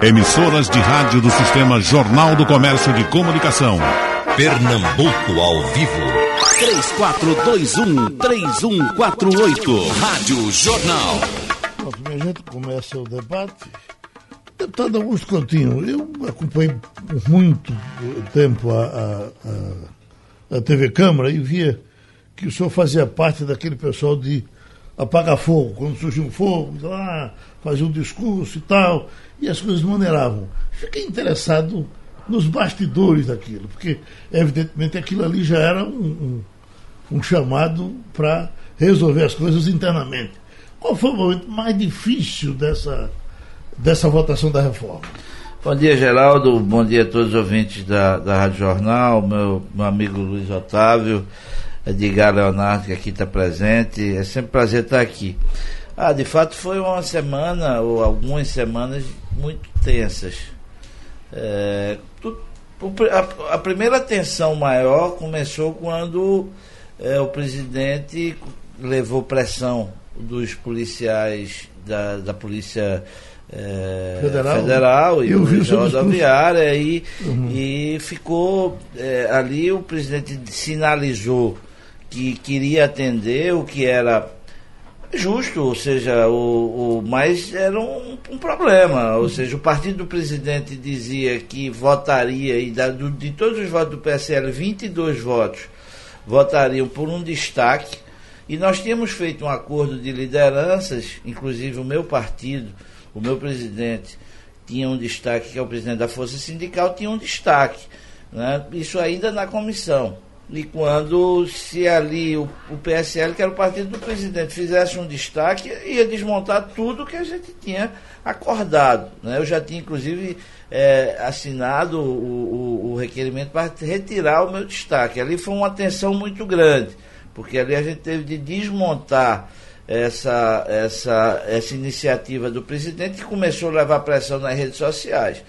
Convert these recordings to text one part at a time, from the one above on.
Emissoras de rádio do Sistema Jornal do Comércio de Comunicação. Pernambuco ao vivo. 3421-3148. Rádio Jornal. Pronto, minha gente começa o debate. Deputado Augusto Coutinho, eu acompanhei por muito tempo a, a, a, a TV Câmara e via que o senhor fazia parte daquele pessoal de apagar fogo. Quando surgiu um fogo, lá, fazia um discurso e tal, e as coisas maneiravam. Fiquei interessado nos bastidores daquilo, porque evidentemente aquilo ali já era um, um, um chamado para resolver as coisas internamente. Qual foi o momento mais difícil dessa, dessa votação da reforma? Bom dia, Geraldo. Bom dia a todos os ouvintes da, da Rádio Jornal, meu, meu amigo Luiz Otávio, Edgar Leonardo, que aqui está presente. É sempre um prazer estar aqui. Ah, de fato foi uma semana, ou algumas semanas, muito tensas. É, a, a, primeira tensão maior começou quando é, o presidente levou pressão dos policiais da, da polícia é, federal, federal e rodoviária e, uhum. e ficou é, ali o presidente sinalizou que queria atender o que era justo, ou seja, o, o mas era um, um, problema, ou seja, o partido do presidente dizia que votaria e da, do, de todos os votos do PSL, 22 votos votariam por um destaque e nós tínhamos feito um acordo de lideranças, inclusive o meu partido, o meu presidente tinha um destaque, que é o presidente da Força Sindical, tinha um destaque. Né? Isso ainda na comissão. E quando se ali o, o, PSL, que era o partido do presidente, fizesse um destaque, ia desmontar tudo que a gente tinha acordado. Né? Eu já tinha, inclusive, é, assinado o, o, o requerimento para retirar o meu destaque. Ali foi uma tensão muito grande, porque ali a gente teve de desmontar essa, essa, essa iniciativa do presidente, que começou a levar pressão nas redes sociais.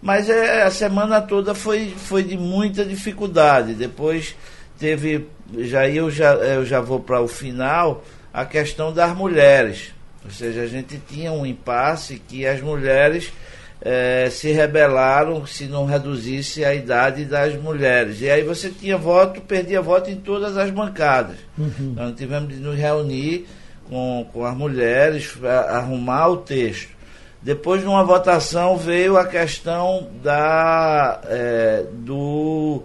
Mas é, a semana toda foi, foi de muita dificuldade. Depois teve, já eu já, eu já vou para o final, a questão das mulheres. Ou seja, a gente tinha um impasse que as mulheres eh, se rebelaram se não reduzisse a idade das mulheres. E aí você tinha voto, perdia voto em todas as bancadas. Uhum. Então tivemos de nos reunir com, com as mulheres, arrumar o texto. Depois de uma votação veio a questão da, é, do,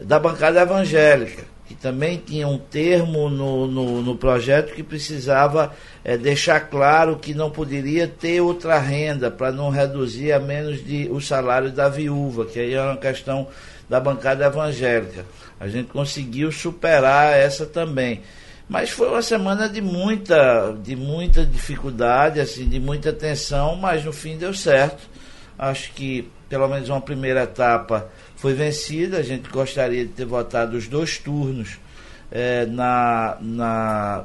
da bancada evangélica, que também tinha um termo no, no, no projeto que precisava é, deixar claro que não poderia ter outra renda para não reduzir a menos de o salário da viúva, que aí é uma questão da bancada evangélica. A gente conseguiu superar essa também. Mas foi uma semana de muita, de muita dificuldade, assim, de muita tensão, mas no fim deu certo. Acho que pelo menos uma primeira etapa foi vencida. A gente gostaria de ter votado os dois turnos. É, na, na,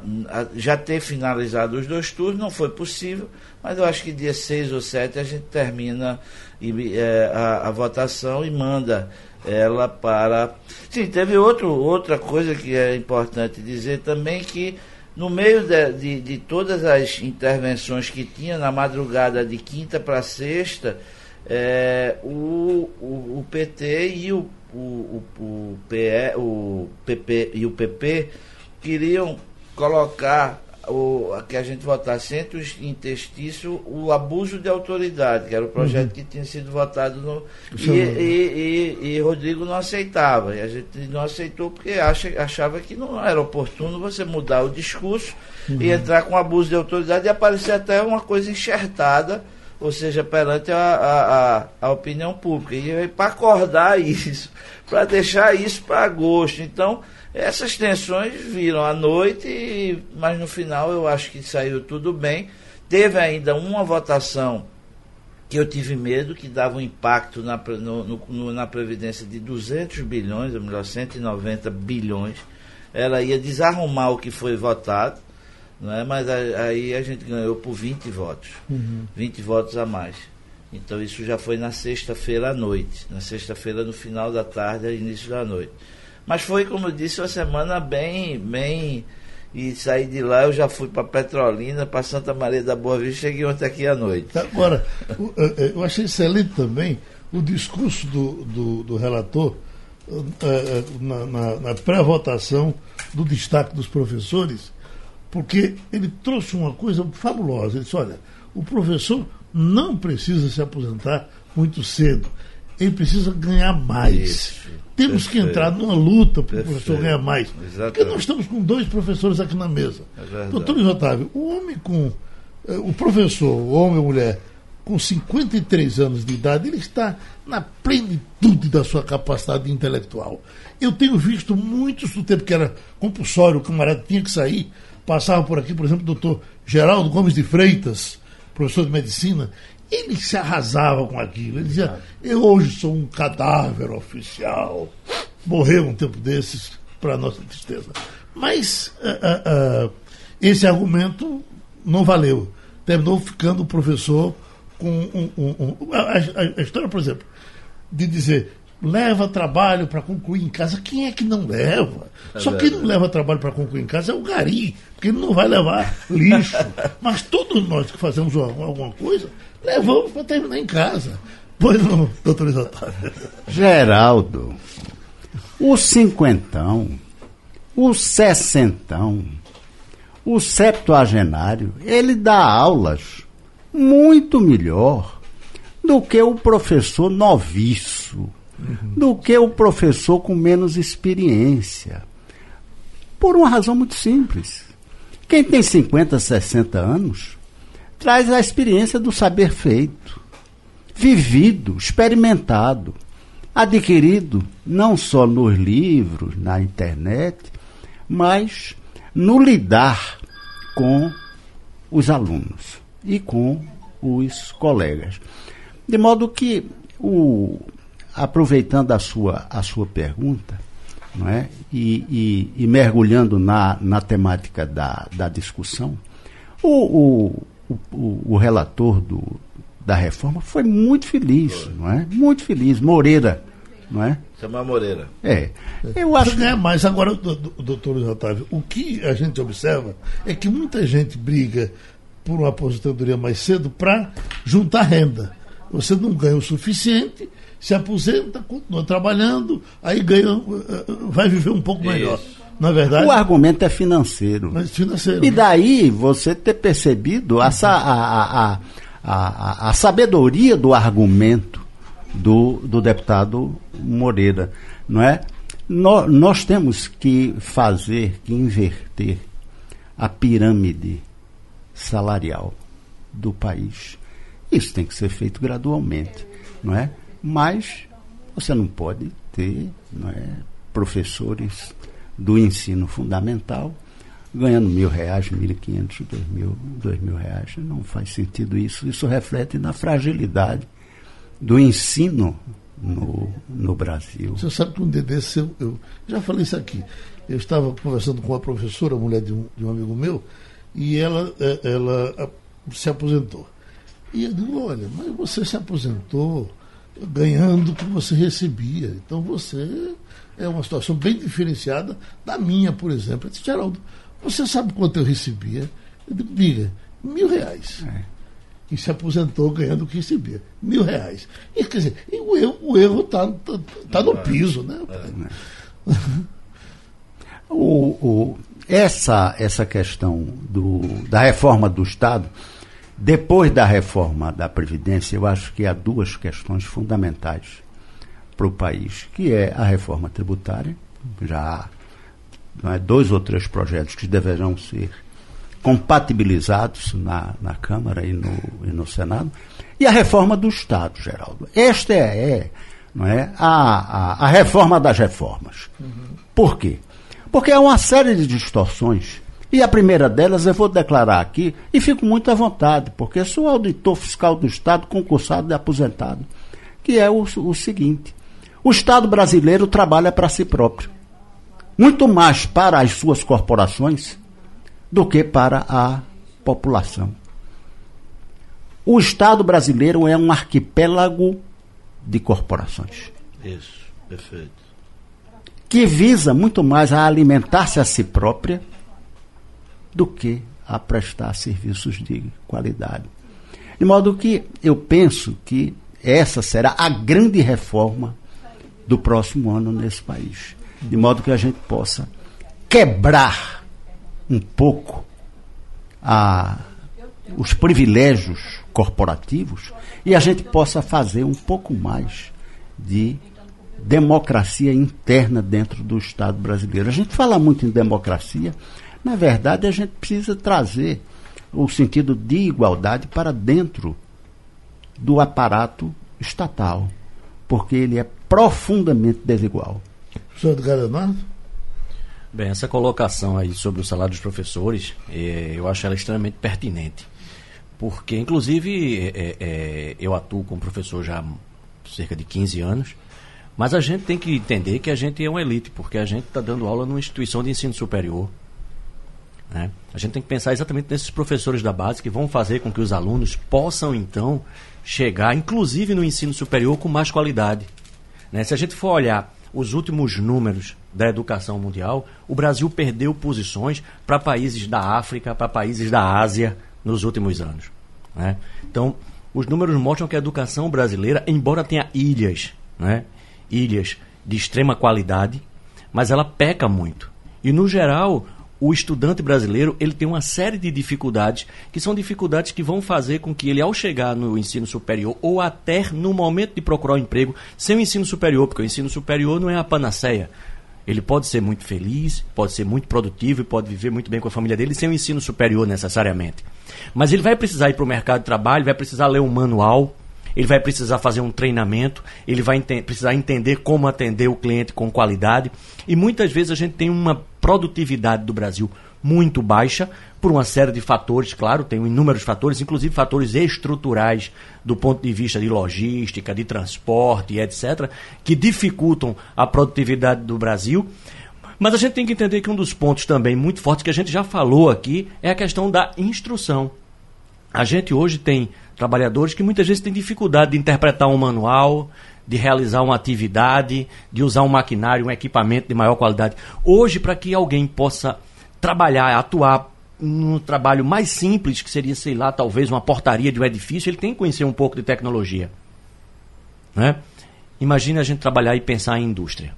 já ter finalizado os dois turnos, não foi possível, mas eu acho que dia 6 ou 7 a gente termina e, é, a, a votação e manda ela para. Sim, teve outro, outra coisa que é importante dizer também que no meio de, de, de todas as intervenções que tinha na madrugada de quinta para sexta, é, o, o, o, PT e o, o, o, PE, o PP e o PP queriam colocar o, que a gente votasse entre os interstícios o abuso de autoridade, que era o projeto uhum. que tinha sido votado no. E, e, e, e, Rodrigo não aceitava. E a gente não aceitou porque acha, achava que não era oportuno você mudar o discurso uhum. e entrar com abuso de autoridade e aparecer até uma coisa enxertada, ou seja, perante a, a, a, a opinião pública. E para acordar isso, para deixar isso para agosto. Então essas tensões viram à noite, mas no final eu acho que saiu tudo bem. Teve ainda uma votação que eu tive medo, que dava um impacto na, no, no, na Previdência de 200 bilhões, ou melhor, 190 bilhões. Ela ia desarrumar o que foi votado, não é? mas aí a gente ganhou por 20 votos. Uhum. 20 votos a mais. Então isso já foi na sexta-feira à noite. Na sexta-feira, no final da tarde, início da noite. Mas foi, como eu disse, uma semana bem, bem e saí de lá, eu já fui para Petrolina, para Santa Maria da Boa Vista, cheguei ontem aqui à noite. Agora, eh, eh, eu achei excelente também o discurso do, do, do relator eh, na, na, na pré-votação do destaque dos professores, porque ele trouxe uma coisa fabulosa. Ele disse, olha, o professor não precisa se aposentar muito cedo. Ele precisa ganhar mais. Isso. Temos Perfeito. que entrar numa luta para o professor ganhar mais. Exatamente. Porque nós estamos com dois professores aqui na mesa. É Doutor Luiz Otávio, o homem com. Eh, o professor, o homem ou mulher, com 53 anos de idade, ele está na plenitude da sua capacidade intelectual. Eu tenho visto muitos do tempo que era compulsório, o camarada tinha que sair, passava por aqui, por exemplo, o doutor Geraldo Gomes de Freitas, professor de medicina, ele se arrasava com aquilo. Ele dizia: Eu hoje sou um cadáver oficial. Morreu um tempo desses, para nossa tristeza. Mas uh, uh, uh, esse argumento não valeu. Terminou ficando o professor com um. um, um a, a, história, por exemplo, de dizer leva trabalho para concluir em casa. Quem é que não leva? É Só quem não leva trabalho para concluir em casa é o gari, porque ele não vai levar lixo. Mas todos nós que fazemos alguma coisa, levamos para terminar em casa. Pois não, doutor. Geraldo, o cinquentão, o sessentão, o septuagenário, ele dá aulas muito melhor do que o professor noviço, uhum. do que o professor com menos experiência. Por uma razão muito simples. Quem tem 50, 60 anos traz a experiência do saber feito, vivido, experimentado, adquirido não só nos livros, na internet, mas no lidar com os alunos e com os colegas. De modo que, o, aproveitando a sua, a sua pergunta, não é? e, e, e mergulhando na, na temática da, da discussão, o, o, o, o relator do, da reforma foi muito feliz, foi. não é? Muito feliz. Moreira, não é? Chama Moreira. É. Eu acho que... é, mas agora, doutor Otávio, o que a gente observa é que muita gente briga por uma aposentadoria mais cedo para juntar renda. Você não ganha o suficiente, se aposenta, continua trabalhando, aí ganha, eh, vai viver um pouco melhor. Na é verdade. O argumento é financeiro. Mas financeiro. E daí você ter percebido a, a, a, a, a sabedoria do argumento do, do deputado Moreira. Não é? Nós, nós temos que fazer, que inverter a pirâmide salarial do país. Isso tem que ser feito gradualmente, não é? Mas você não pode ter não é, professores do ensino fundamental ganhando mil reais, mil e quinhentos, dois mil, dois mil reais. Não faz sentido isso. Isso reflete na fragilidade do ensino no, no Brasil. Você sabe que um dia desse, eu, eu já falei isso aqui. Eu estava conversando com uma professora, mulher de um, de um amigo meu, e ela, é, ela se aposentou. E eu digo, olha, mas você se aposentou ganhando o que você recebia. Então você é uma situação bem diferenciada da minha, por exemplo. Eu disse, Geraldo, você sabe quanto eu recebia? Eu digo, diga, mil reais. É. E se aposentou ganhando o que recebia. Mil reais. E, quer dizer, e o erro está tá, tá no piso, né? É. o, o, essa, essa questão do, da reforma do Estado, depois da reforma da Previdência, eu acho que há duas questões fundamentais para o país, que é a reforma tributária, já há é, dois ou três projetos que deverão ser compatibilizados na, na Câmara e no, e no Senado, e a reforma do Estado, Geraldo. Esta é, é não é, a, a, a reforma das reformas. Uhum. Por quê? Porque há uma série de distorções. E a primeira delas eu vou declarar aqui, e fico muito à vontade, porque sou auditor fiscal do Estado, concursado e aposentado, que é o, o seguinte: o Estado brasileiro trabalha para si próprio. Muito mais para as suas corporações do que para a população. O Estado brasileiro é um arquipélago de corporações. Isso, perfeito. Que visa muito mais a alimentar-se a si própria do que a prestar serviços de qualidade. De modo que eu penso que essa será a grande reforma do próximo ano nesse país. De modo que a gente possa quebrar um pouco a, os privilégios corporativos e a gente possa fazer um pouco mais de democracia interna dentro do Estado brasileiro. A gente fala muito em democracia, na verdade a gente precisa trazer o sentido de igualdade para dentro do aparato estatal, porque ele é profundamente desigual. Professor Edgar Leonardo? Bem, essa colocação aí sobre o salário dos professores, é, eu acho ela extremamente pertinente. Porque, inclusive, é, é, eu atuo como professor já há cerca de 15 anos, mas a gente tem que entender que a gente é uma elite, porque a gente está dando aula numa instituição de ensino superior. Né? A gente tem que pensar exatamente nesses professores da base que vão fazer com que os alunos possam, então, chegar, inclusive no ensino superior, com mais qualidade. Né? Se a gente for olhar os últimos números da educação mundial, o Brasil perdeu posições para países da África, para países da Ásia nos últimos anos. Né? Então, os números mostram que a educação brasileira, embora tenha ilhas, né? ilhas de extrema qualidade, mas ela peca muito. E, no geral, o estudante brasileiro ele tem uma série de dificuldades que são dificuldades que vão fazer com que ele ao chegar no ensino superior ou até no momento de procurar um emprego sem o ensino superior, porque o ensino superior não é a panaceia. Ele pode ser muito feliz, pode ser muito produtivo e pode viver muito bem com a família dele sem o ensino superior necessariamente. Mas ele vai precisar ir para o mercado de trabalho, vai precisar ler um manual, ele vai precisar fazer um treinamento, ele vai ente precisar entender como atender o cliente com qualidade. E muitas vezes a gente tem uma produtividade do Brasil muito baixa por uma série de fatores, claro, tem inúmeros fatores, inclusive fatores estruturais do ponto de vista de logística, de transporte, etc., que dificultam a produtividade do Brasil. Mas a gente tem que entender que um dos pontos também muito fortes que a gente já falou aqui é a questão da instrução. A gente hoje tem trabalhadores que muitas vezes têm dificuldade de interpretar um manual, de realizar uma atividade, de usar um maquinário, um equipamento de maior qualidade. Hoje, para que alguém possa trabalhar, atuar num trabalho mais simples, que seria, sei lá, talvez uma portaria de um edifício, ele tem que conhecer um pouco de tecnologia. Né? Imagina a gente trabalhar e pensar em indústria.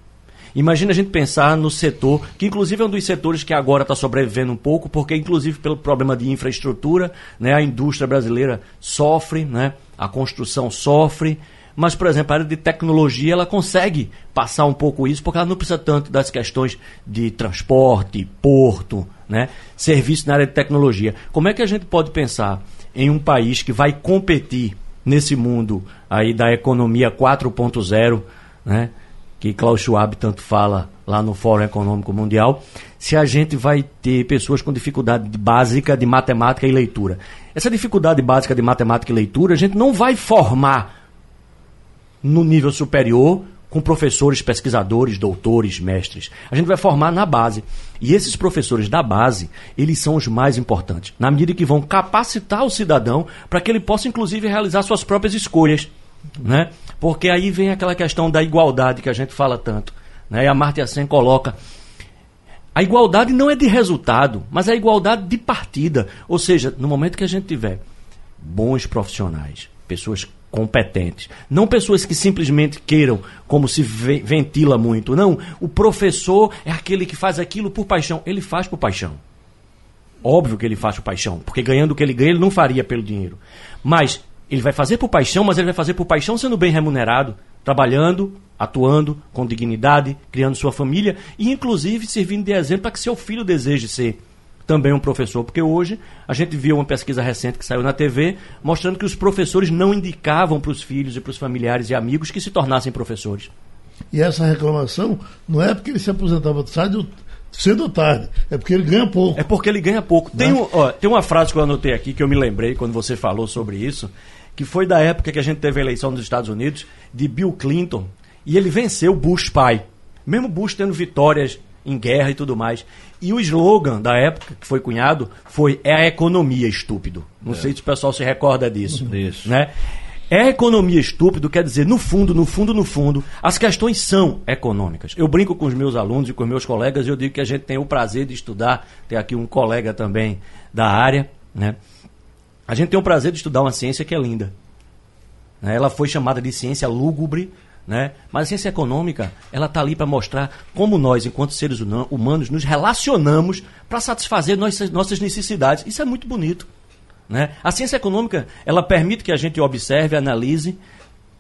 Imagina a gente pensar no setor, que inclusive é um dos setores que agora está sobrevivendo um pouco, porque inclusive pelo problema de infraestrutura, né, a indústria brasileira sofre, né, a construção sofre, mas, por exemplo, a área de tecnologia ela consegue passar um pouco isso, porque ela não precisa tanto das questões de transporte, porto, né? serviço na área de tecnologia. Como é que a gente pode pensar em um país que vai competir nesse mundo aí da economia 4.0, né? Que Klaus Schwab tanto fala lá no Fórum Econômico Mundial, se a gente vai ter pessoas com dificuldade básica de matemática e leitura. Essa dificuldade básica de matemática e leitura, a gente não vai formar no nível superior com professores, pesquisadores, doutores, mestres. A gente vai formar na base. E esses professores da base, eles são os mais importantes, na medida que vão capacitar o cidadão para que ele possa, inclusive, realizar suas próprias escolhas. Né? Porque aí vem aquela questão da igualdade que a gente fala tanto. Né? E a Marta Sen coloca. A igualdade não é de resultado, mas é a igualdade de partida. Ou seja, no momento que a gente tiver bons profissionais, pessoas competentes, não pessoas que simplesmente queiram, como se ventila muito. Não, o professor é aquele que faz aquilo por paixão. Ele faz por paixão. Óbvio que ele faz por paixão, porque ganhando o que ele ganha, ele não faria pelo dinheiro. Mas ele vai fazer por paixão, mas ele vai fazer por paixão sendo bem remunerado, trabalhando, atuando com dignidade, criando sua família e, inclusive, servindo de exemplo para que seu filho deseje ser também um professor. Porque hoje a gente viu uma pesquisa recente que saiu na TV mostrando que os professores não indicavam para os filhos e para os familiares e amigos que se tornassem professores. E essa reclamação não é porque ele se aposentava tarde, cedo ou tarde, é porque ele ganha pouco. É porque ele ganha pouco. Tem, né? ó, tem uma frase que eu anotei aqui que eu me lembrei quando você falou sobre isso, que foi da época que a gente teve a eleição nos Estados Unidos de Bill Clinton e ele venceu Bush pai. Mesmo Bush tendo vitórias em guerra e tudo mais. E o slogan da época que foi cunhado foi é a economia estúpido. Não é. sei se o pessoal se recorda disso, Isso. né? É economia estúpido, quer dizer, no fundo, no fundo, no fundo, as questões são econômicas. Eu brinco com os meus alunos e com os meus colegas e eu digo que a gente tem o prazer de estudar, tem aqui um colega também da área, né? A gente tem o prazer de estudar uma ciência que é linda. Né? Ela foi chamada de ciência lúgubre, né? Mas a ciência econômica, ela está ali para mostrar como nós, enquanto seres humanos, nos relacionamos para satisfazer nossas, nossas necessidades. Isso é muito bonito. Né? A ciência econômica, ela permite que a gente observe, analise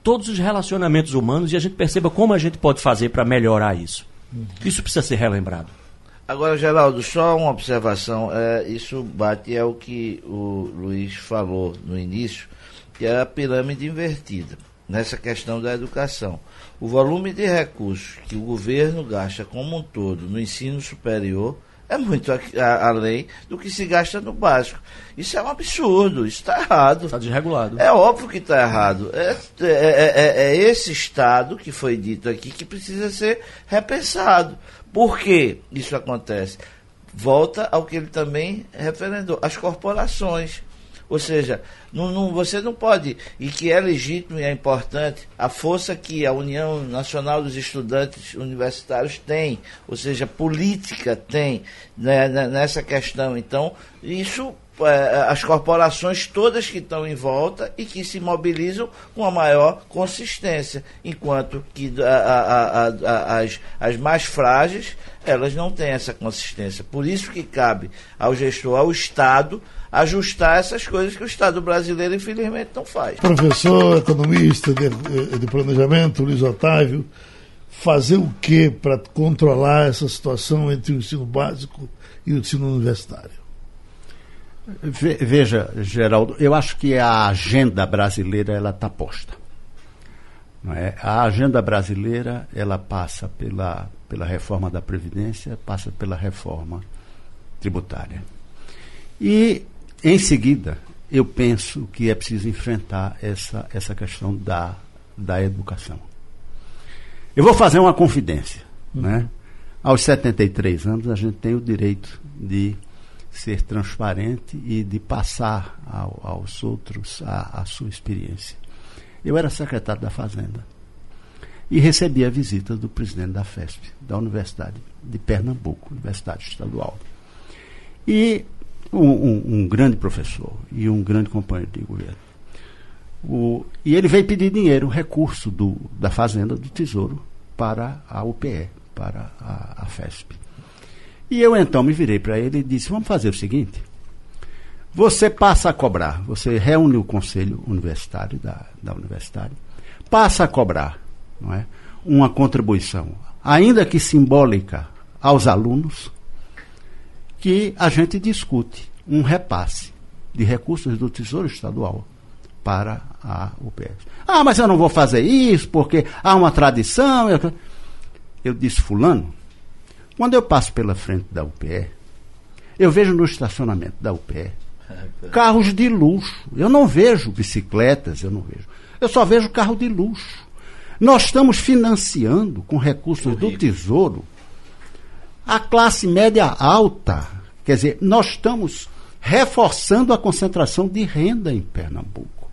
todos os relacionamentos humanos e a gente perceba como a gente pode fazer para melhorar isso. Isso precisa ser relembrado. Agora, Geraldo, só uma observação. É, isso bate é o que o Luiz falou no início, que é a pirâmide invertida nessa questão da educação. O volume de recursos que o governo gasta como um todo no ensino superior é muito além do que se gasta no básico. Isso é um absurdo, isso está errado. Está desregulado. É óbvio que está errado. É, é, é, é, é esse Estado que foi dito aqui que precisa ser repensado. Por que isso acontece? Volta ao que ele também referendou: as corporações. Ou seja, não, não, você não pode, e que é legítimo e é importante, a força que a União Nacional dos Estudantes Universitários tem, ou seja, política tem né, né nessa questão. Então, isso as corporações todas que estão em volta e que se mobilizam com a maior consistência, enquanto que a, a, a, as, as mais frágeis elas não têm essa consistência. Por isso que cabe ao gestor, ao Estado, ajustar essas coisas que o Estado brasileiro, infelizmente, não faz. Professor, economista de, de planejamento, Luiz Otávio, fazer o que para controlar essa situação entre o ensino básico e o ensino universitário? Veja, Geraldo, eu acho que a agenda brasileira ela está posta. Não é? A agenda brasileira ela passa pela, pela reforma da Previdência, passa pela reforma tributária. E em seguida, eu penso que é preciso enfrentar essa, essa questão da, da educação. Eu vou fazer uma confidência. Uhum. Né? Aos 73 anos, a gente tem o direito de ser transparente e de passar ao, aos outros a, a sua experiência. Eu era secretário da Fazenda e recebi a visita do presidente da FESP, da Universidade de Pernambuco, Universidade Estadual. E um, um, um, grande professor e um grande companheiro de governo. O, e ele veio pedir dinheiro, recurso do, da Fazenda do Tesouro para a UPE, para a, a FESP. E eu então me virei para ele e disse: Vamos fazer o seguinte. Você passa a cobrar, você reúne o conselho universitário da, da universidade, passa a cobrar não é, uma contribuição, ainda que simbólica, aos alunos, que a gente discute um repasse de recursos do Tesouro Estadual para a UPS. Ah, mas eu não vou fazer isso porque há uma tradição. Eu, disse, Fulano, quando eu passo pela frente da UPE, eu vejo no estacionamento da UPE carros de luxo. Eu não vejo bicicletas, eu não vejo. Eu só vejo carro de luxo. Nós estamos financiando com recursos do Tesouro a classe média alta. Quer dizer, nós estamos reforçando a concentração de renda em Pernambuco.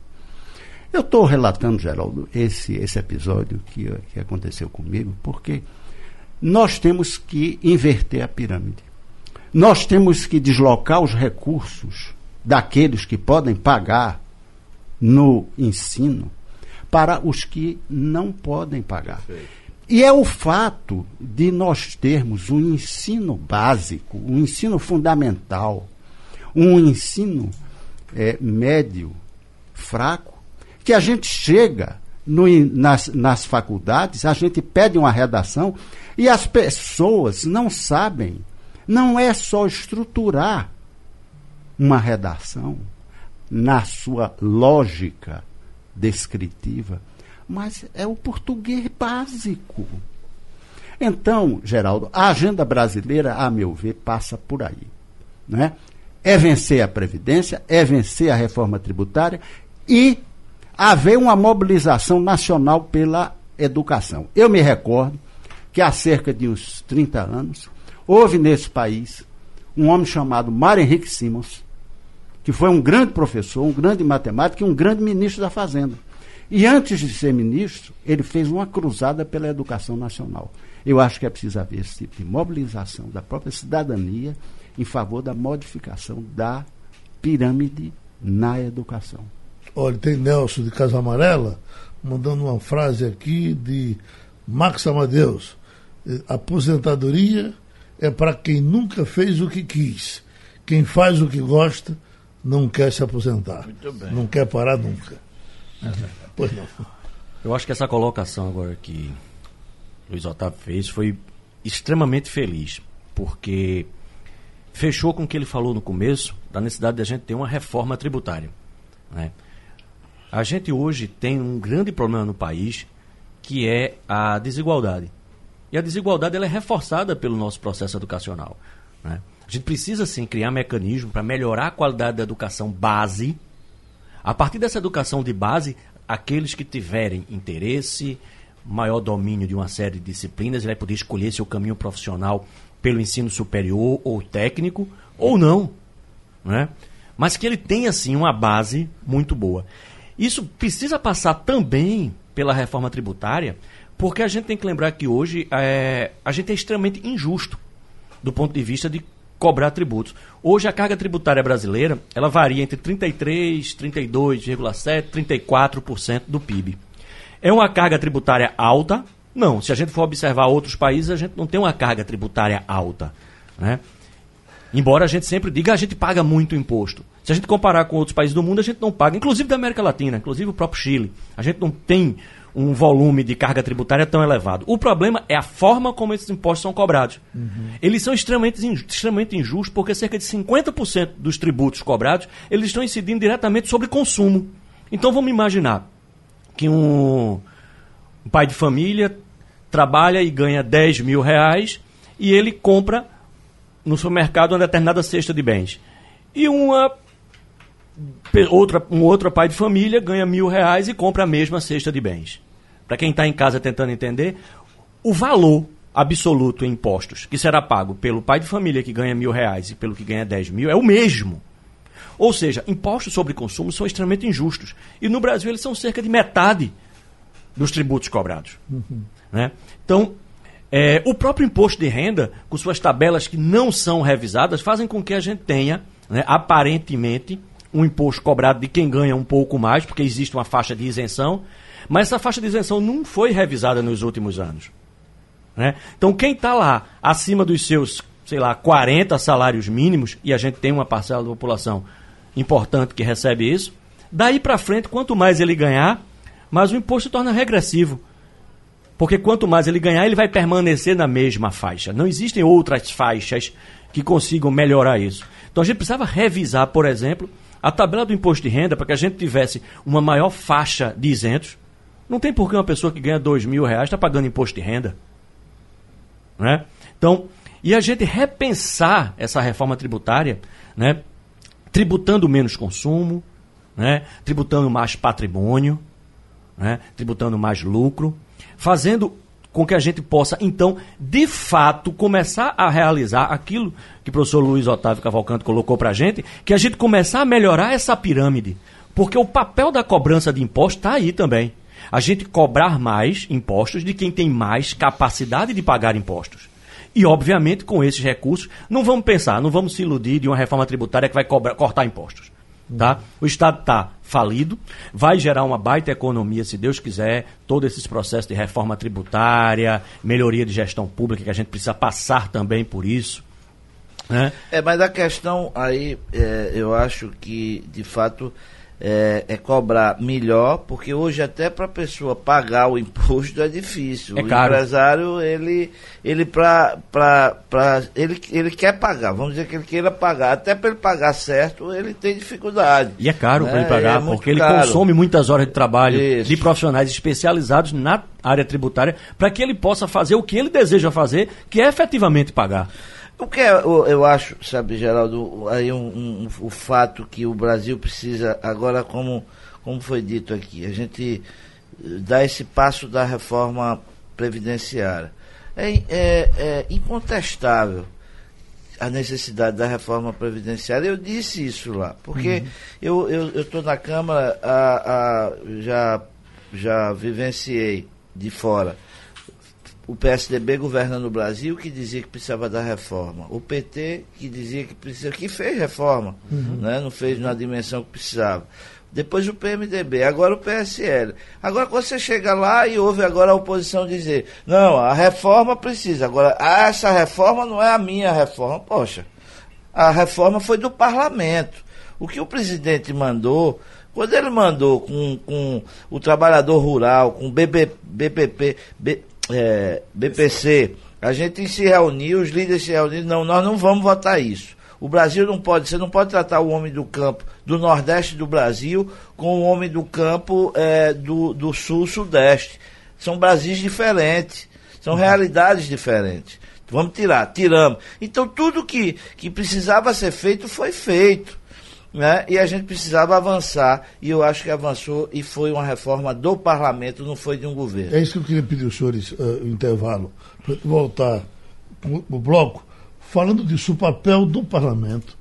Eu estou relatando, Geraldo, esse, esse episódio que, que aconteceu comigo, porque nós temos que inverter a pirâmide. Nós temos que deslocar os recursos daqueles que podem pagar no ensino para os que não podem pagar. E é o fato de nós termos um ensino básico, um ensino fundamental, um ensino é, médio fraco, que a gente chega no, nas, nas faculdades, a gente pede uma redação e as pessoas não sabem. Não é só estruturar uma redação na sua lógica descritiva mas é o português básico. Então, Geraldo, a agenda brasileira, a meu ver, passa por aí. Né? É vencer a Previdência, é vencer a reforma tributária e haver uma mobilização nacional pela educação. Eu me recordo que há cerca de uns 30 anos, houve nesse país um homem chamado Mário Henrique Simons, que foi um grande professor, um grande matemático e um grande ministro da Fazenda. E antes de ser ministro, ele fez uma cruzada pela educação nacional. Eu acho que é preciso haver esse tipo de mobilização da própria cidadania em favor da modificação da pirâmide na educação. Olha, tem Nelson de Casa Amarela mandando uma frase aqui de Max Amadeus. Eh, Aposentadoria é para quem nunca fez o que quis. Quem faz o que gosta não quer se aposentar. Não quer parar nunca. Pois não. Eu acho que essa colocação agora que Luiz Otávio fez foi extremamente feliz, porque fechou com o que ele falou no começo da necessidade de a gente ter uma reforma tributária. Né? A gente hoje tem um grande problema no país que é a desigualdade. E a desigualdade ela é reforçada pelo nosso processo educacional. Né? A gente precisa sim criar mecanismos para melhorar a qualidade da educação base. A partir dessa educação de base, aqueles que tiverem interesse, maior domínio de uma série de disciplinas, ele vai poder escolher seu caminho profissional pelo ensino superior ou técnico, ou não. Né? Mas que ele tenha, sim, uma base muito boa. Isso precisa passar também pela reforma tributária, porque a gente tem que lembrar que hoje é, a gente é extremamente injusto do ponto de vista de cobrar tributos. Hoje a carga tributária brasileira ela varia entre 33, 32,7, 34% do PIB. É uma carga tributária alta? Não. Se a gente for observar outros países, a gente não tem uma carga tributária alta. Né? Embora a gente sempre diga a gente paga muito imposto. Se a gente comparar com outros países do mundo, a gente não paga, inclusive da América Latina, inclusive o próprio Chile. A gente não tem um volume de carga tributária tão elevado. O problema é a forma como esses impostos são cobrados. Uhum. Eles são extremamente, extremamente injustos porque cerca de 50% dos tributos cobrados eles estão incidindo diretamente sobre consumo. Então vamos imaginar que um, um pai de família trabalha e ganha 10 mil reais e ele compra no supermercado uma determinada cesta de bens. E uma outra, um outro pai de família ganha mil reais e compra a mesma cesta de bens. Para quem está em casa tentando entender, o valor absoluto em impostos que será pago pelo pai de família que ganha mil reais e pelo que ganha 10 mil é o mesmo. Ou seja, impostos sobre consumo são extremamente injustos. E no Brasil eles são cerca de metade dos tributos cobrados. Uhum. Né? Então, é, o próprio imposto de renda, com suas tabelas que não são revisadas, fazem com que a gente tenha, né, aparentemente, um imposto cobrado de quem ganha um pouco mais, porque existe uma faixa de isenção, mas essa faixa de isenção não foi revisada nos últimos anos. Né? Então, quem está lá acima dos seus, sei lá, 40 salários mínimos, e a gente tem uma parcela da população importante que recebe isso, daí para frente, quanto mais ele ganhar, mais o imposto torna regressivo. Porque quanto mais ele ganhar, ele vai permanecer na mesma faixa. Não existem outras faixas que consigam melhorar isso. Então a gente precisava revisar, por exemplo, a tabela do imposto de renda para que a gente tivesse uma maior faixa de isentos. Não tem por que uma pessoa que ganha dois mil reais está pagando imposto de renda. Né? Então, e a gente repensar essa reforma tributária, né? tributando menos consumo, né? tributando mais patrimônio, né? tributando mais lucro, fazendo com que a gente possa, então, de fato, começar a realizar aquilo que o professor Luiz Otávio Cavalcante colocou para a gente, que a gente começar a melhorar essa pirâmide. Porque o papel da cobrança de impostos está aí também. A gente cobrar mais impostos de quem tem mais capacidade de pagar impostos. E, obviamente, com esses recursos, não vamos pensar, não vamos se iludir de uma reforma tributária que vai cobrar, cortar impostos. Tá? O Estado está falido, vai gerar uma baita economia, se Deus quiser, todos esses processos de reforma tributária, melhoria de gestão pública, que a gente precisa passar também por isso. Né? É, mas a questão aí, é, eu acho que, de fato, é, é, cobrar melhor, porque hoje até para a pessoa pagar o imposto é difícil. É o empresário, ele, ele, pra, pra, pra, ele, ele quer pagar, vamos dizer que ele queira pagar. Até para ele pagar certo, ele tem dificuldade. E é caro né? para ele pagar, É porque ele caro. consome muitas horas de trabalho Isso. de profissionais especializados na área tributária para que ele possa fazer o que ele deseja fazer, que é efetivamente pagar. O que é, eu, eu acho, sabe, Geraldo, aí um, um- o fato que o Brasil precisa, agora como, como foi dito aqui, a gente eh, dá esse passo da reforma previdenciária. É, é- é incontestável a necessidade da reforma previdenciária. Eu disse isso lá, porque eu estou eu, eu tô na Câmara há, há já já vivenciei de fora o PSDB governando o Brasil que dizia que precisava da reforma, o PT que dizia que precisa, que fez reforma, uhum. né? não fez na dimensão que precisava. Depois o PMDB, agora o PSL. Agora quando você chega lá e ouve agora a oposição dizer, não, a reforma precisa. Agora, ah, essa reforma não é a minha reforma. Poxa, a reforma foi do parlamento. O que o presidente mandou, quando ele mandou com, com o trabalhador rural, com o BB, BPP, B, é, BPC, a gente se reuniu, os líderes se reuniram, não, nós não vamos votar isso. O Brasil não pode, você não pode tratar o homem do campo do Nordeste do Brasil com o homem do campo é, do, do Sul-Sudeste. São Brasis diferentes, são realidades diferentes. Vamos tirar, tiramos. Então tudo que, que precisava ser feito foi feito. Né? E a gente precisava avançar, e eu acho que avançou, e foi uma reforma do parlamento, não foi de um governo. É isso que eu queria pedir aos senhores, uh, intervalo, para voltar o bloco, falando disso, o papel do parlamento.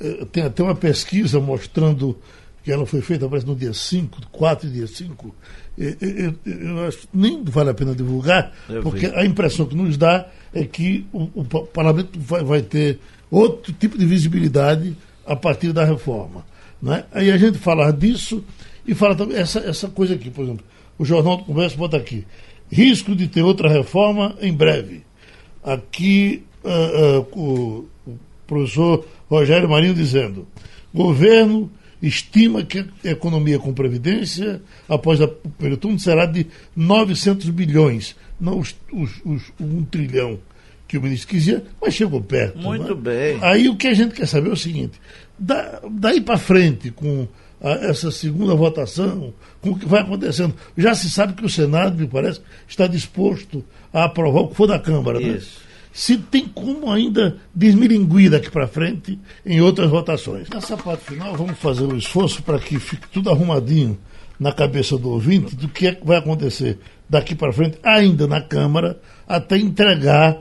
Uh, tem até uma pesquisa mostrando que ela foi feita, parece no dia 5, 4 e dia 5. Eu, eu, eu, acho que nem vale a pena divulgar, eu porque vi. a impressão que nos dá é que o, o parlamento vai, vai ter outro tipo de visibilidade a partir da reforma. Né? Aí a gente fala disso e fala também essa, essa coisa aqui, por exemplo, o Jornal do Comércio bota aqui, risco de ter outra reforma em breve. Aqui uh, uh, o, professor Rogério Marinho dizendo, governo estima que a economia com previdência, após o período turno, será de 900 bilhões, não os, os, os, um trilhão que o ministro quisia, mas chegou perto. Muito né? bem. Aí o que a gente quer saber é o seguinte: da, daí para frente, com a, essa segunda votação, com o que vai acontecendo, já se sabe que o Senado, me parece, está disposto a aprovar o que for da Câmara. Né? Isso. Né? Se tem como ainda desmilinguir daqui para frente em outras votações. Nessa parte final, vamos fazer o um esforço para que fique tudo arrumadinho na cabeça do ouvinte do que, é que vai acontecer daqui para frente, ainda na Câmara, até entregar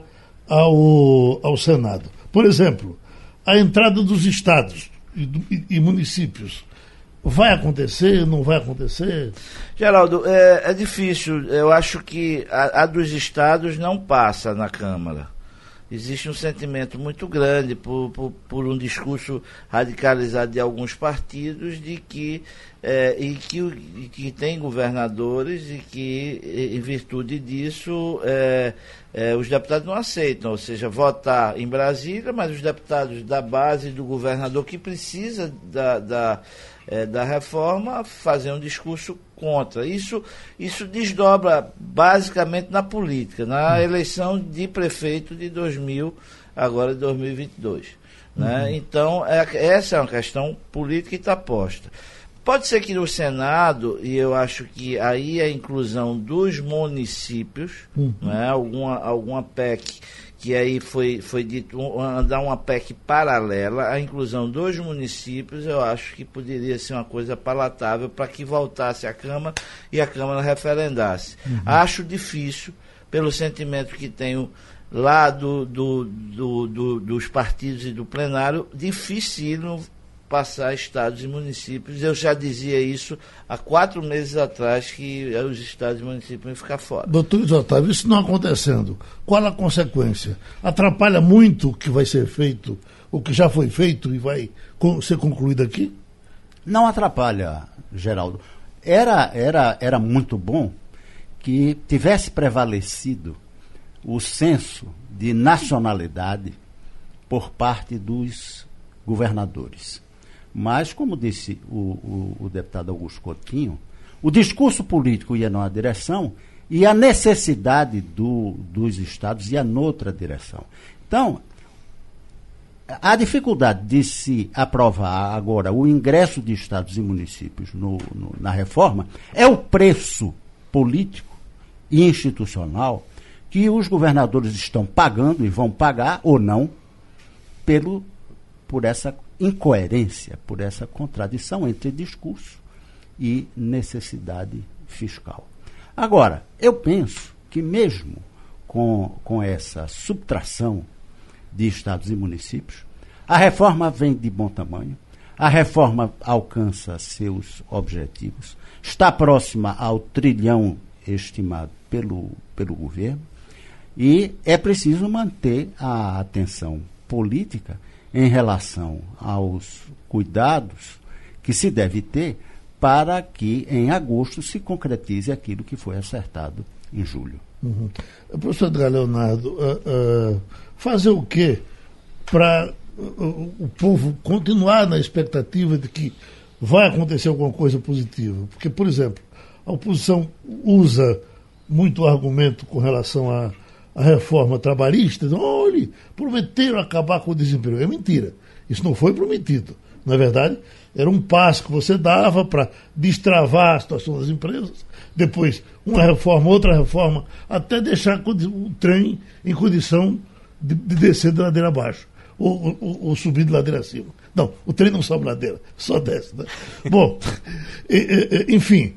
ao, ao Senado. Por exemplo, a entrada dos estados e, e, municípios. Vai acontecer, não vai acontecer? Geraldo, é, é difícil. Eu acho que a, a, dos estados não passa na Câmara. Existe um sentimento muito grande por, por, por um discurso radicalizado de alguns partidos de que é, e que, e que tem governadores e que, em virtude disso, é, é, os deputados não aceitam, ou seja, votar em Brasília, mas os deputados da base do governador que precisa da, da, da reforma fazer um discurso contra. Isso, isso desdobra basicamente na política, na hum. eleição de prefeito de 2000, agora de 2022. Né? Uhum. Então, é, essa é uma questão política que está posta. Pode ser que no Senado, e eu acho que aí a inclusão dos municípios, uhum. né, alguma, alguma PEC que aí foi, foi dito andar uma PEC paralela, a inclusão dos municípios, eu acho que poderia ser uma coisa palatável para que voltasse à Câmara e a Câmara referendasse. Uhum. Acho difícil, pelo sentimento que tenho lá do, do, do, do, dos partidos e do plenário, difícil passar estados e municípios. Eu já dizia isso há quatro meses atrás, que os estados e municípios iam ficar fora. Doutor Otávio, isso não acontecendo, qual a consequência? Atrapalha muito o que vai ser feito, o que já foi feito e vai ser concluído aqui? Não atrapalha, Geraldo. Era, era, era muito bom que tivesse prevalecido o senso de nacionalidade por parte dos governadores. Mas, como disse o, o, o deputado Augusto Coutinho, o discurso político ia numa direção e a necessidade do, dos estados ia noutra direção. Então, a dificuldade de se aprovar agora o ingresso de estados e municípios no, no, na reforma é o preço político e institucional que os governadores estão pagando e vão pagar ou não pelo, por essa incoerência, por essa contradição entre discurso e necessidade fiscal. Agora, eu penso que mesmo com, com essa subtração de estados e municípios, a reforma vem de bom tamanho. A reforma alcança seus objetivos, está próxima ao trilhão estimado pelo, pelo governo, e é preciso manter a atenção política em relação aos cuidados que se deve ter para que em agosto se concretize aquilo que foi acertado em julho. Uhum. Professor Edgar Leonardo, uh, uh, fazer o quê para uh, o povo continuar na expectativa de que vai acontecer alguma coisa positiva? Porque, por exemplo, a oposição usa muito argumento com relação à, à reforma trabalhista. Olhe, prometeram acabar com o desemprego. É mentira. Isso não foi prometido. Na verdade, era um passo que você dava para destravar a situação das empresas, depois uma reforma, outra reforma, até deixar o trem em condição de, de descer de ladeira abaixo, ou, ou, ou, subir de ladeira acima. Não, o trem não sobe ladeira, só desce. Né? Bom, enfim,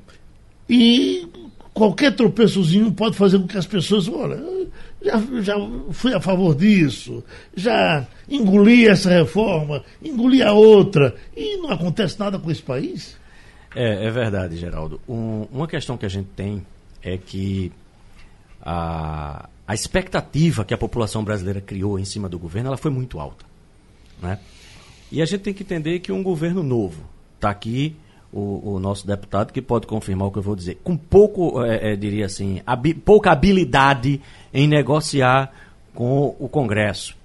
e qualquer tropeçozinho pode fazer com que as pessoas, olha, já, já fui a favor disso, já engoli essa reforma, engoli a outra, e não acontece nada com esse país? É, é verdade, Geraldo. Um, uma questão que a gente tem é que a, a expectativa que a população brasileira criou em cima do governo ela foi muito alta. Né? E a gente tem que entender que um governo novo está aqui o, o, nosso deputado que pode confirmar o que eu vou dizer, com pouco, é, é, diria assim, habi, pouca habilidade em negociar com o Congresso.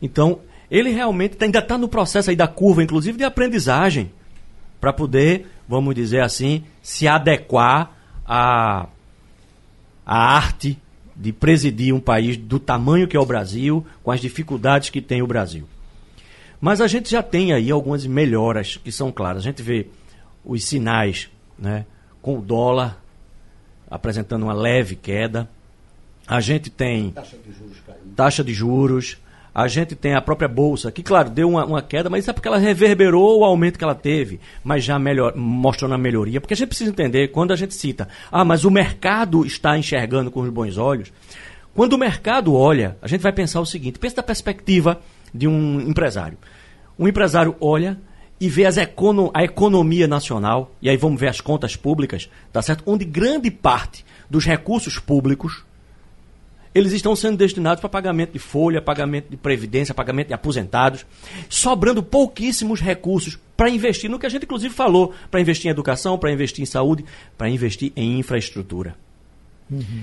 Então, ele realmente ainda está no processo aí da curva, inclusive de aprendizagem, para poder, vamos dizer assim, se adequar à, à arte de presidir um país do tamanho que é o Brasil, com as dificuldades que tem o Brasil. Mas a gente já tem aí algumas melhoras que são claras. A gente vê os sinais, né, com o dólar apresentando uma leve queda. A gente tem taxa de juros, taxa de juros a gente tem a própria bolsa, que, claro, deu uma, uma, queda, mas isso é porque ela reverberou o aumento que ela teve, mas já melhor, mostrou na melhoria. Porque a gente precisa entender, quando a gente cita, ah, mas o mercado está enxergando com os bons olhos. Quando o mercado olha, a gente vai pensar o seguinte: pensa da perspectiva de um empresário. Um empresário olha e vê as econo a economia nacional, e aí vamos ver as contas públicas, tá certo? Onde grande parte dos recursos públicos eles estão sendo destinados para pagamento de folha, pagamento de previdência, pagamento de aposentados, sobrando pouquíssimos recursos para investir no que a gente inclusive falou, para investir em educação, para investir em saúde, para investir em infraestrutura. Uhum.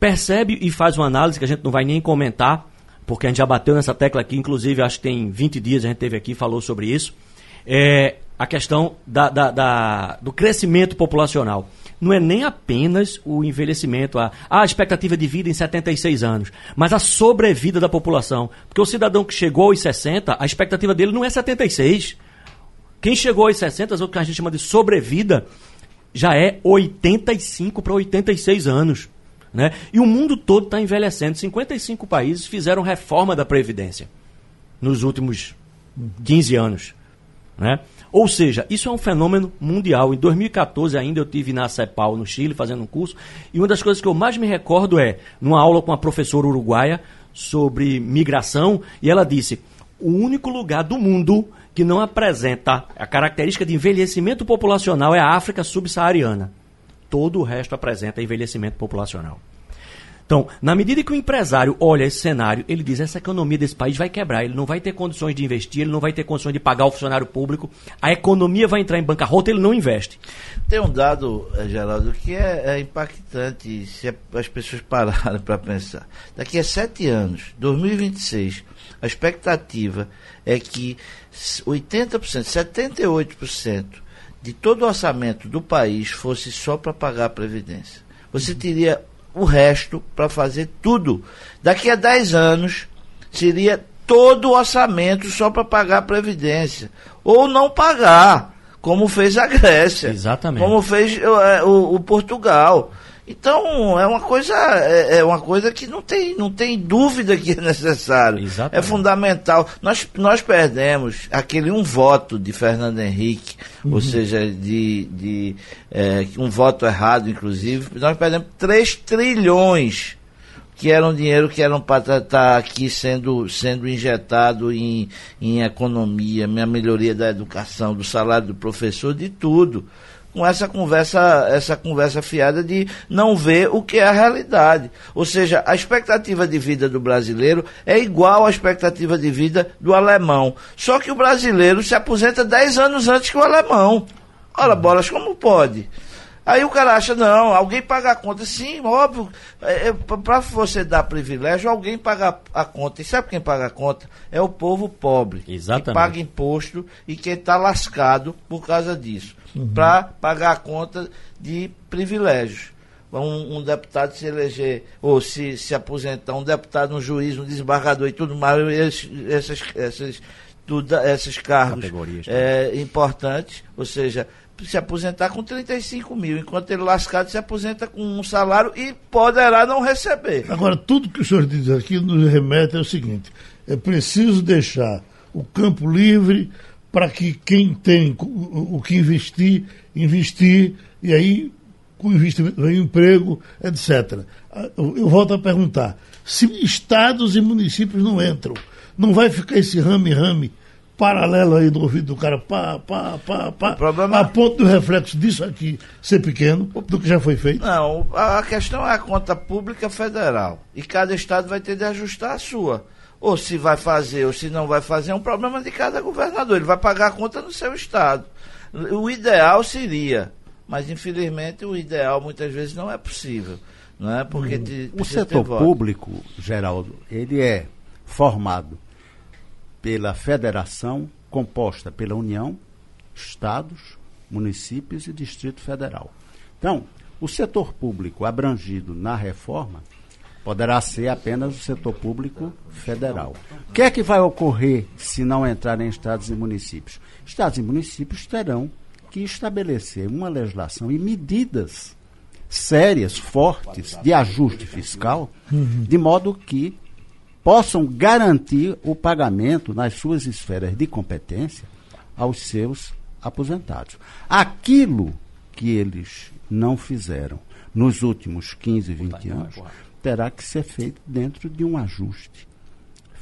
Percebe e faz uma análise que a gente não vai nem comentar, porque a gente já bateu nessa tecla aqui, inclusive acho que tem 20 dias a gente teve aqui falou sobre isso, é a questão da, da, da, do crescimento populacional. Não é nem apenas o envelhecimento, a, a expectativa de vida em 76 anos, mas a sobrevida da população. Porque o cidadão que chegou aos 60, a expectativa dele não é 76. Quem chegou aos 60, o que a gente chama de sobrevida, já é 85 para 86 anos. Né? E o mundo todo está envelhecendo. 55 países fizeram reforma da Previdência nos últimos 15 anos. Né? Ou seja, isso é um fenômeno mundial. Em 2014 ainda eu tive na CEPAL, no Chile, fazendo um curso, e uma das coisas que eu mais me recordo é, numa aula com uma professora uruguaia sobre migração, e ela disse: o único lugar do mundo que não apresenta a característica de envelhecimento populacional é a África subsaariana. Todo o resto apresenta envelhecimento populacional. Então, na medida que o empresário olha esse cenário, ele diz: essa economia desse país vai quebrar, ele não vai ter condições de investir, ele não vai ter condições de pagar o funcionário público, a economia vai entrar em bancarrota, ele não investe. Tem um dado, eh, Geraldo, que é, é impactante se as pessoas pararem para pensar. Daqui a sete anos, 2026, a expectativa é que 80%, 78% de todo o orçamento do país fosse só para pagar a Previdência. Você teria o resto para fazer tudo. Daqui a 10 anos seria todo o orçamento só para pagar a Previdência. Ou não pagar, como fez a Grécia. Exatamente. Como fez o, o, o Portugal. Então, é uma coisa, é, é, uma coisa que não tem, não tem dúvida que é necessário. Exatamente. É fundamental. Nós, nós perdemos aquele um voto de Fernando Henrique, uhum. ou seja, de, de é, um voto errado, inclusive. Nós perdemos 3 trilhões que era um dinheiro que era para estar tá aqui sendo, sendo injetado em, em economia, minha melhoria da educação, do salário do professor, de tudo com essa conversa, essa conversa fiada de não ver o que é a realidade. Ou seja, a expectativa de vida do brasileiro é igual à expectativa de vida do alemão. Só que o brasileiro se aposenta 10 anos antes que o alemão. Olha, bolas, como pode? Aí o cara acha, não, alguém paga a conta. Sim, óbvio. É, é, Para você dar privilégio, alguém paga a conta. E sabe quem paga a conta? É o povo pobre. Exatamente. Que paga imposto e quem está lascado por causa disso uhum. para pagar a conta de privilégios. Um, um, deputado se eleger, ou se, se aposentar, um deputado, um juiz, um desembargador e tudo mais, esses, esses, tudo, esses cargos é, importantes, ou seja, se aposentar com 35 mil, enquanto ele lascado se aposenta com um salário e poderá não receber. Agora, tudo que o senhor diz aqui nos remete ao seguinte: é preciso deixar o campo livre para que quem tem o que investir, investir, e aí com o investimento vem emprego, etc. Ah, eu volto a perguntar, se estados e municípios não entram, não vai ficar esse rame-rame paralelo aí do ouvido do cara, pá, pá, pá, pá, problema... a ponto do reflexo disso aqui ser pequeno, do que já foi feito? Não, a questão é a conta pública federal, e cada estado vai ter de ajustar a sua ou se vai fazer ou se não vai fazer, é um problema de cada governador. Ele vai pagar a conta no seu estado. O ideal seria, mas infelizmente o ideal muitas vezes não é possível. Não é? Porque hum. o setor público, Geraldo, ele é formado pela federação composta pela União, estados, municípios e Distrito Federal. Então, o setor público abrangido na reforma poderá ser apenas o setor público federal. O que é que vai ocorrer se não entrarem estados e municípios? Estados e municípios terão que estabelecer uma legislação e medidas sérias, fortes, de ajuste fiscal, de modo que possam garantir o pagamento nas suas esferas de competência aos seus aposentados. Aquilo que eles não fizeram nos últimos 15, 20 anos, terá que ser feito dentro de um ajuste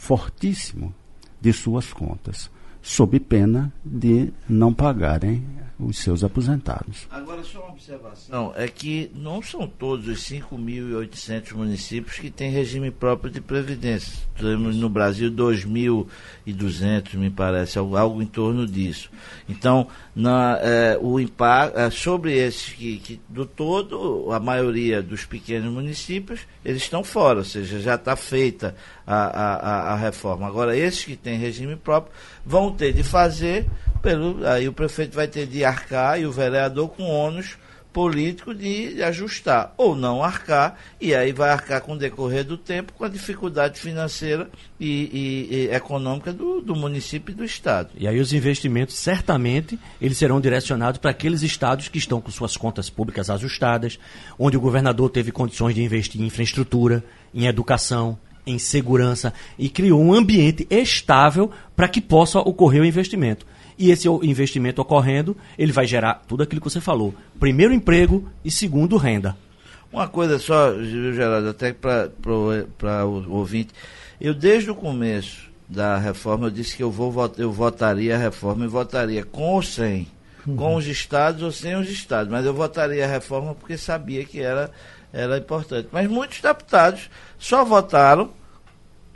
fortíssimo de suas contas, sob pena de não pagarem os seus aposentados. Agora, só uma observação: é que não são todos os 5.800 municípios que têm regime próprio de previdência. Temos no Brasil 2.200, me parece, algo, algo, em torno disso. Então, na, é, o impacto é, sobre esses que, que, do todo, a maioria dos pequenos municípios, eles estão fora, ou seja, já está feita a, a, a reforma. Agora, esses que têm regime próprio vão ter de fazer pelo, aí o prefeito vai ter de arcar e o vereador com ônus político de ajustar ou não arcar, e aí vai arcar com o decorrer do tempo com a dificuldade financeira e, e, e econômica do, do, município e do estado. E aí os investimentos, certamente, eles serão direcionados para aqueles estados que estão com suas contas públicas ajustadas, onde o governador teve condições de investir em infraestrutura, em educação, em segurança e criou um ambiente estável para que possa ocorrer o investimento. E esse investimento ocorrendo, ele vai gerar tudo aquilo que você falou. Primeiro, emprego e segundo, renda. Uma coisa só, Geraldo, até para o ouvinte. Eu, desde o começo da reforma, eu disse que eu, vou, eu votaria a reforma e votaria com ou sem. Uhum. Com os estados ou sem os estados. Mas eu votaria a reforma porque sabia que era, era importante. Mas muitos deputados só votaram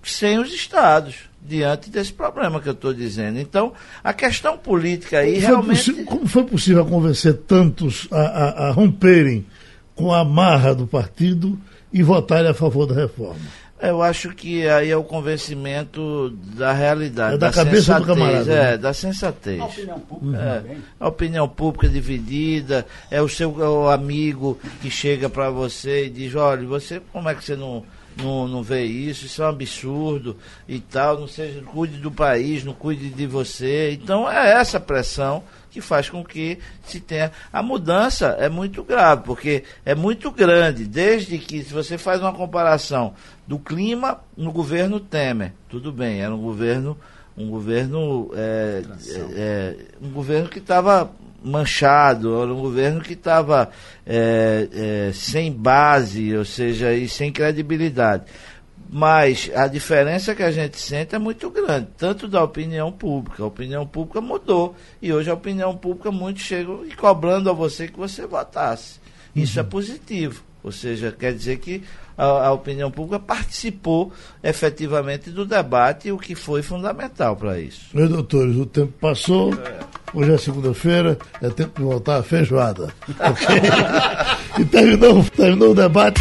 sem os estados diante desse problema que eu estou dizendo. Então, a questão política aí como realmente. como foi possível convencer tantos a, a, a, romperem com a marra do partido e votarem a favor da reforma? Eu acho que aí é o convencimento da realidade. É da, da cabeça do camarada. É, né? da sensatez. A opinião pública é, A opinião pública dividida, é o seu é o amigo que chega para você e diz, olha, você, como é que você não não, não vê isso, isso é um absurdo e tal, não seja, cuide do país, não cuide de você. Então é essa pressão que faz com que se tenha. A mudança é muito grave, porque é muito grande, desde que, se você faz uma comparação do clima no governo Temer, tudo bem, era um governo, um governo, é, é, um governo que estava manchado, era um governo que estava é, é, sem base, ou seja, e sem credibilidade. Mas a diferença que a gente sente é muito grande, tanto da opinião pública. A opinião pública mudou e hoje a opinião pública muito chega e cobrando a você que você votasse. Isso é uhum. é positivo. Ou seja, quer dizer que a, a, opinião pública participou efetivamente do debate, o que foi fundamental para isso. Meus doutores, o tempo passou, hoje é segunda-feira, é tempo de voltar à feijoada. Ok? e terminou, terminou o debate.